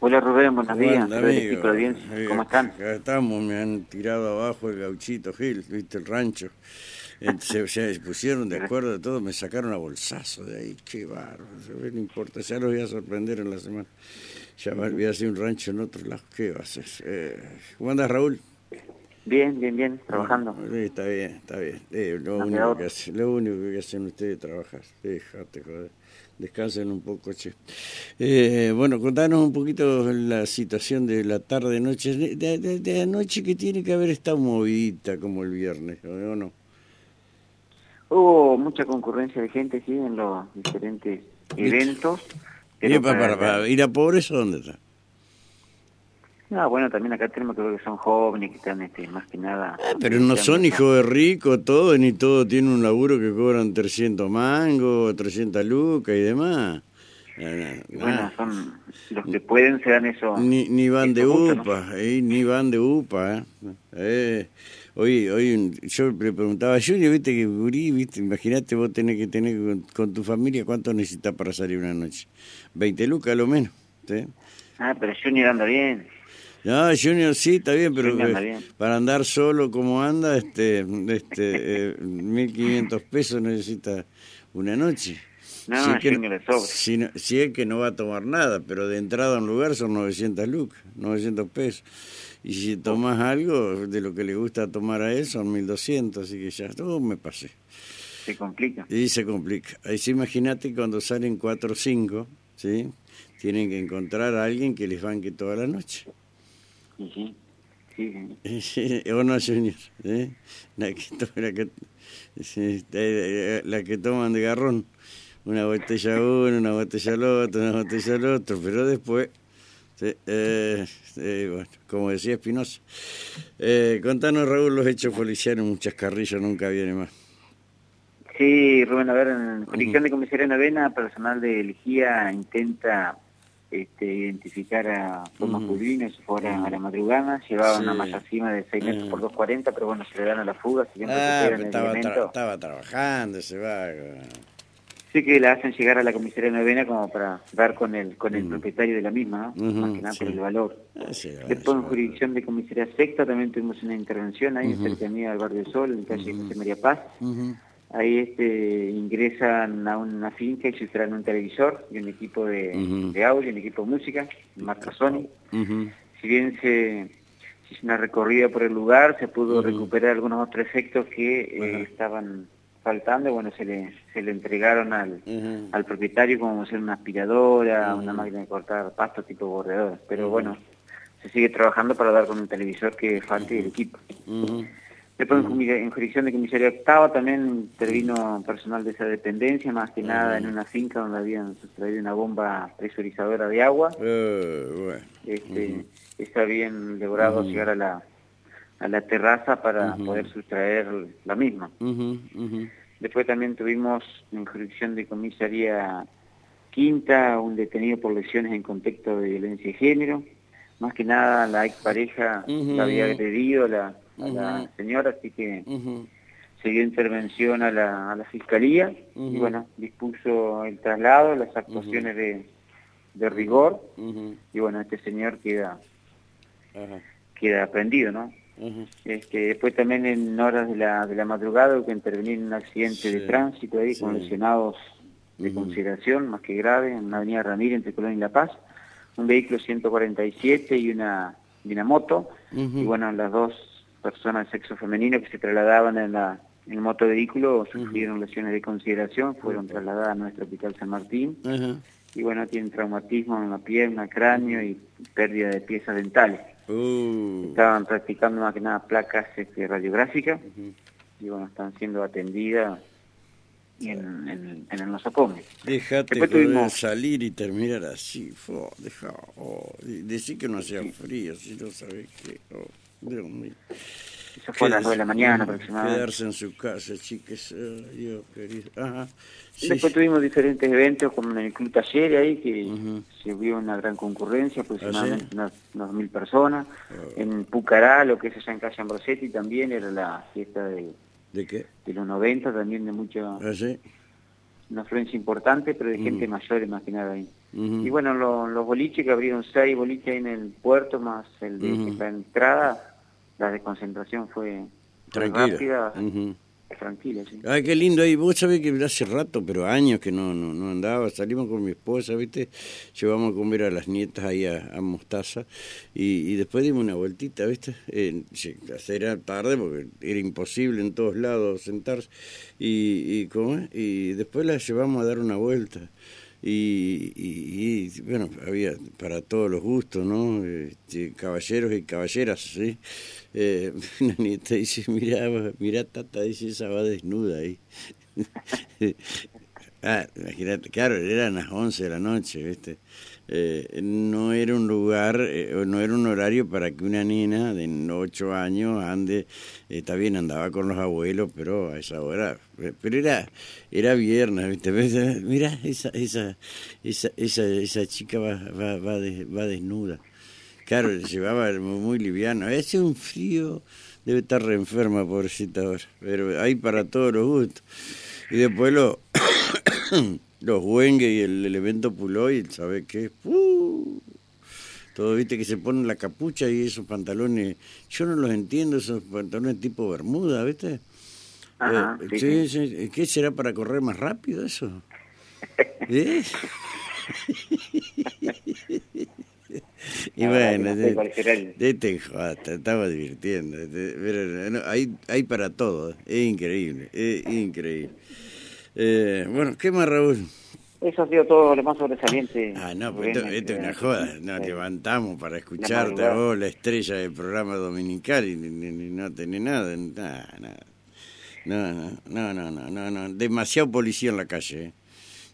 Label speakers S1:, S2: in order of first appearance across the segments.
S1: Hola Rubén, buenos días. De audiencia.
S2: Eh,
S1: ¿Cómo están?
S2: Acá estamos, me han tirado abajo el gauchito Gil, viste, el rancho. Eh, Se, se pusieron de acuerdo de todo, me sacaron a bolsazo de ahí, qué bárbaro, no importa, ya los voy a sorprender en la semana. Ya va- voy a hacer un rancho en otro lado, ¿qué va a hacer? Eh, ¿Cómo andas, Raúl?
S1: Bien, bien, bien, trabajando.
S2: Está bien, está bien. Eh, lo,
S1: No,
S2: único que hace- lo único que hacen ustedes es trabajar. Déjate, joder. Descansen un poco, che. Eh, bueno, contanos un poquito la situación de la tarde-noche. De, de, de anoche que tiene que haber estado movidita como el viernes, ¿o no?
S1: Hubo mucha concurrencia de gente, sí, en los diferentes eventos.
S2: ¿Y para, para,
S1: para-
S2: para ir a pobreza dónde está?
S1: No, bueno, también acá tenemos que ver que son jóvenes que están este, más que nada...
S2: Ah, pero no son hijos de rico, todo, ni todo tiene un laburo que cobran 300 mangos, 300 lucas y demás. Eh,
S1: Y Bueno, son los que pueden se dan eso.
S2: Ni, ni van de. UPA, eh, ni van de UPA. Eh. Eh, hoy, hoy un- yo le preguntaba a Junior, viste que gurí, viste, imagínate vos tenés que tener con, con tu familia, ¿cuánto necesitas para salir una noche? 20 lucas a lo menos. ¿sí?
S1: Ah, pero Junior anda bien.
S2: No, Junior sí, está bien, pero
S1: anda
S2: eh,
S1: bien.
S2: para andar solo como anda, este, este, eh, 1.500 pesos necesita una noche.
S1: No,
S2: Si es que
S1: sobra.
S2: si, no- si es que no va a tomar nada, pero de entrada a un lugar son 900 lucas, 900 pesos. Y si tomas algo de lo que le gusta tomar a él son 1200, así que ya todo me pasé.
S1: Se complica.
S2: Y se complica. Ahí sí, imagínate cuando salen 4 o 5, ¿sí? Tienen que encontrar a alguien que les banque toda la noche.
S1: Sí, sí,
S2: o no, Junior. ¿eh? La, que, to- la, que, sí, eh, la que toman de garrón. Una botella a uno, una botella al otro, una botella al otro, pero después, sí, eh, eh, bueno, como decía Espinosa. Eh, contanos, Raúl, los hechos policiales, muchas carrillas, nunca viene más.
S1: Sí, Rubén, a ver, en jurisdicción de comisaría novena, personal de Elegía intenta este, identificar a. Pulvino, eso fue ahora a la madrugada, llevaba
S2: Sí.
S1: una malla cima de 6 metros
S2: Ah.
S1: por 2.40, pero bueno, se le dan a la fuga, si
S2: Ah, pero
S1: el
S2: estaba, tra- estaba trabajando, se va.
S1: Sí que la hacen llegar a la comisaría novena como para dar con el con el
S2: Ujú.
S1: propietario de la misma, ¿no? Más que nada por el valor.
S2: Ah, se
S1: Después
S2: se
S1: en jurisdicción de comisaría sexta también tuvimos una intervención ahí
S2: Ujú.
S1: en cercanía del Barrio Sol, en calle. José María Paz. Ahí este, ingresan a una finca y se traen un televisor y un equipo de,
S2: Ujú.
S1: de audio, un equipo de música, marca Sony. Si bien se, se hizo una recorrida por el lugar, se pudo recuperar algunos otros efectos que eh, estaban faltando, bueno, se le, se le entregaron al, al propietario como ser una aspiradora, una máquina de cortar pasto tipo borrador. Pero bueno, se sigue trabajando para dar con un televisor que falte el equipo. Después en jurisdicción de comisaría octava también intervino personal de esa dependencia, más que nada en una finca donde habían sustraído una bomba presurizadora de agua.
S2: Eh, bueno.
S1: Este, Está bien logrado
S2: Ujú.
S1: llegar a la, a la terraza para poder sustraer la misma. Después también tuvimos en jurisdicción de comisaría quinta un detenido por lesiones en contexto de violencia de género. Más que nada la expareja la había agredido a la, señora, así que
S2: Ujú.
S1: se dio intervención a la, a la fiscalía y bueno, dispuso el traslado, las actuaciones de, de rigor y bueno, este señor queda, queda prendido, ¿no? Este, después también en horas de la, de la madrugada hubo que intervenir en un accidente de tránsito ahí con lesionados de consideración, más que grave, en la avenida Ramírez entre Colón y La Paz, un vehículo 147 y una, y una moto, y bueno, las dos personas de sexo femenino que se trasladaban en, la, en el motovehículo sufrieron lesiones de consideración, fueron trasladadas a nuestro hospital San Martín, y bueno, tienen traumatismo en la pierna, cráneo y pérdida de piezas dentales.
S2: Uh.
S1: Estaban practicando más que nada placas este, radiográficas y bueno, están siendo atendidas en, en, en el nosocomio.
S2: Dejate
S1: Después tuvimos-
S2: salir y terminar así. Fo, deja, oh, y decí que no hacía frío, si no sabés qué. Oh, Dios mío.
S1: Eso fue a las
S2: Quédese-
S1: 9 de la mañana aproximadamente.
S2: Quedarse en su casa, chiques. Ay, Dios querido. Ajá. Sí.
S1: Después tuvimos diferentes eventos como en el Club Taller ahí, que se vio una gran concurrencia, aproximadamente
S2: ¿Ah, sí?
S1: unas, mil personas.
S2: Oh.
S1: En Pucará, lo que es allá en Calle Ambrosetti, también era la fiesta de,
S2: ¿De qué?
S1: de los 90, también de mucha
S2: ¿Ah, sí?
S1: una afluencia importante, pero de gente mayor más que nada ahí. Y bueno, los boliches que abrieron seis boliches ahí en el puerto, más el de la entrada, la desconcentración fue rápida tranquila. Sí.
S2: Ay, qué lindo ahí. Vos sabés que hace rato, pero años que no, no, no andaba. Salimos con mi esposa, ¿viste? Llevamos a comer a las nietas ahí a, Mostaza y, y, después dimos una vueltita, ¿viste? Eh, era tarde porque era imposible en todos lados sentarse. Y, y, ¿cómo y después la llevamos a dar una vuelta. Y, y, bueno, había para todos los gustos, ¿no? Este, caballeros y caballeras, ¿sí? Eh, una nieta dice, mira, mira, tata, dice, esa va desnuda ahí. ah, imagínate, claro, eran las 11 de la noche, ¿viste? Eh, no era un lugar, eh, no era un horario para que una nena de 8 años ande, está bien, andaba con los abuelos, pero a esa hora, pero era era viernes, ¿viste? Mira, esa, esa, esa, esa, esa chica va, va, va, va desnuda. Claro, llevaba muy liviano. Hace un frío, debe estar re enferma, pobrecita ahora, pero hay para todos los gustos. Y después lo... los Wenge y el elemento Puloy, ¿sabes qué? ¡Uh! Todo, viste, que se ponen la capucha y esos pantalones, yo no los entiendo, esos pantalones tipo bermuda, ¿viste?
S1: Ajá,
S2: eh, sí, sí. ¿Qué será para correr más rápido eso? ¿Eh? y bueno, de, de, te estaba divirtiendo. Pero, hay, hay para todo, es increíble, es increíble. Eh, bueno, ¿qué más, Raúl?
S1: Eso ha sido todo lo más sobresaliente.
S2: Ah, no, pues esto, es una joda. Nos levantamos para escucharte a vos, la estrella del programa dominical, y, no tenés nada, nada, nada. No, no, no, no, no, no, demasiado policía en la calle. ¿eh?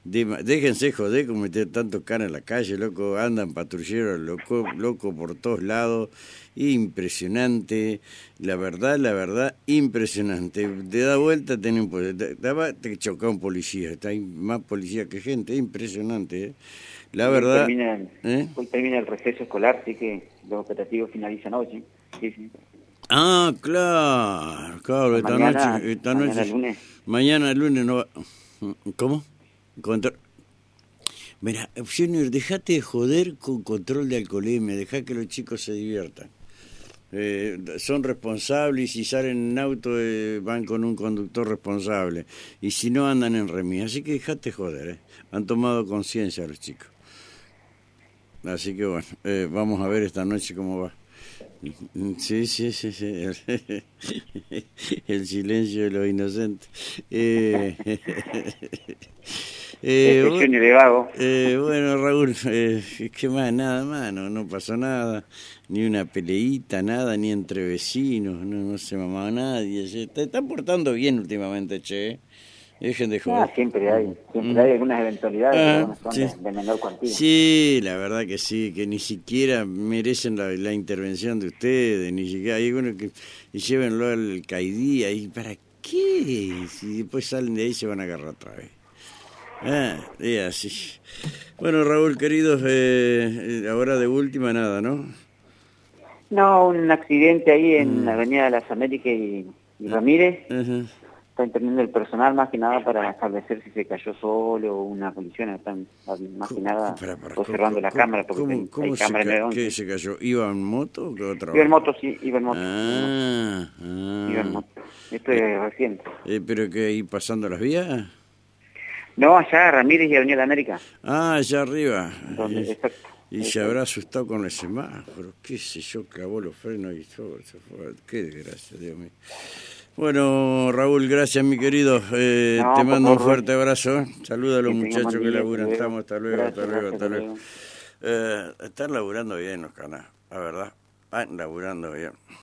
S2: Déjense joder con meter tanto cara en la calle, loco, andan patrulleros, loco, loco por todos lados, impresionante, la verdad, la verdad, impresionante. Te da vuelta, te, te choca un policía, hay más policía que gente, impresionante. ¿eh? La verdad...
S1: ¿eh? Hoy termina, el receso escolar, así que los operativos finalizan hoy, sí, sí.
S2: Ah, claro, claro, esta noche, esta noche, mañana lunes. Mañana lunes no va... ¿Cómo? Control. Mira, Junior, dejate de joder con control de alcoholemia, deja que los chicos se diviertan. Eh, son responsables y si salen en auto eh, van con un conductor responsable y si no andan en remis. Así que dejate joder, eh. han tomado conciencia los chicos. Así que bueno, eh, vamos a ver esta noche cómo va. Sí, sí, sí, sí. El, silencio de los inocentes. Eh,
S1: eh, bueno,
S2: eh, bueno, Raúl, eh, ¿qué más? Nada más, no, no pasó nada. Ni una peleita, nada, ni entre vecinos, no, no se mamaba nadie. Se está, está portando bien últimamente, che. Dejen de
S1: joder. Ah, siempre hay, siempre hay algunas eventualidades ah, son de, menor cuantía.
S2: Sí, la verdad que sí, que ni siquiera merecen la, la intervención de ustedes, ni siquiera hay uno que llévenlo al caidía y ¿para qué? Si después salen de ahí se van a agarrar otra vez. Ah, y así. Bueno, Raúl, querido, eh, eh, ahora de última nada, ¿no?
S1: No, un accidente ahí en mm. la Avenida de las Américas y, Ramírez. Está interviniendo el personal más que nada para establecer si se cayó solo o una colisión. Están más que nada observando la cámara porque
S2: ¿cómo, cómo hay cámara ¿Qué se cayó? ¿Iba en moto o qué otra
S1: Iba en moto, sí, iba en moto. Ah, ah. Iba en moto. Esto es reciente.
S2: Eh, ¿Pero que ahí pasando las vías?
S1: No, allá Ramírez y Avenida América.
S2: Ah, allá arriba. y, se habrá asustado con el semáforo, qué sé yo, clavó los frenos y todo. Qué desgracia, Dios mío. Bueno, Raúl, gracias, mi querido. Eh, te mando un fuerte abrazo. Saluda a los muchachos que laburan. Estamos, hasta luego, hasta luego, hasta luego. Eh, están laburando bien los canales, la verdad. Están laburando bien.